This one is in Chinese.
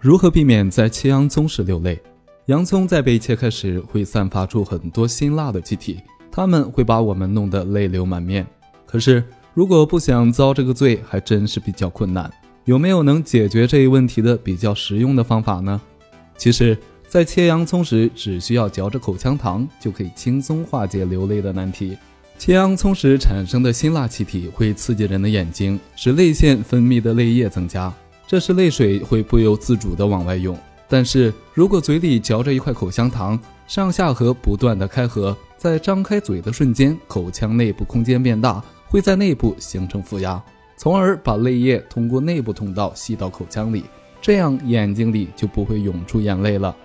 如何避免在切洋葱时流泪？洋葱在被切开时会散发出很多辛辣的气体，它们会把我们弄得泪流满面。可是，如果不想遭这个罪，还真是比较困难。有没有能解决这一问题的比较实用的方法呢？其实，在切洋葱时，只需要嚼着口香糖，就可以轻松化解流泪的难题。切洋葱时产生的辛辣气体会刺激人的眼睛，使泪腺分泌的泪液增加。这时泪水会不由自主的往外涌，但是如果嘴里嚼着一块口香糖，上下颌不断的开合，在张开嘴的瞬间，口腔内部空间变大，会在内部形成负压，从而把泪液通过内部通道吸到口腔里，这样眼睛里就不会涌出眼泪了。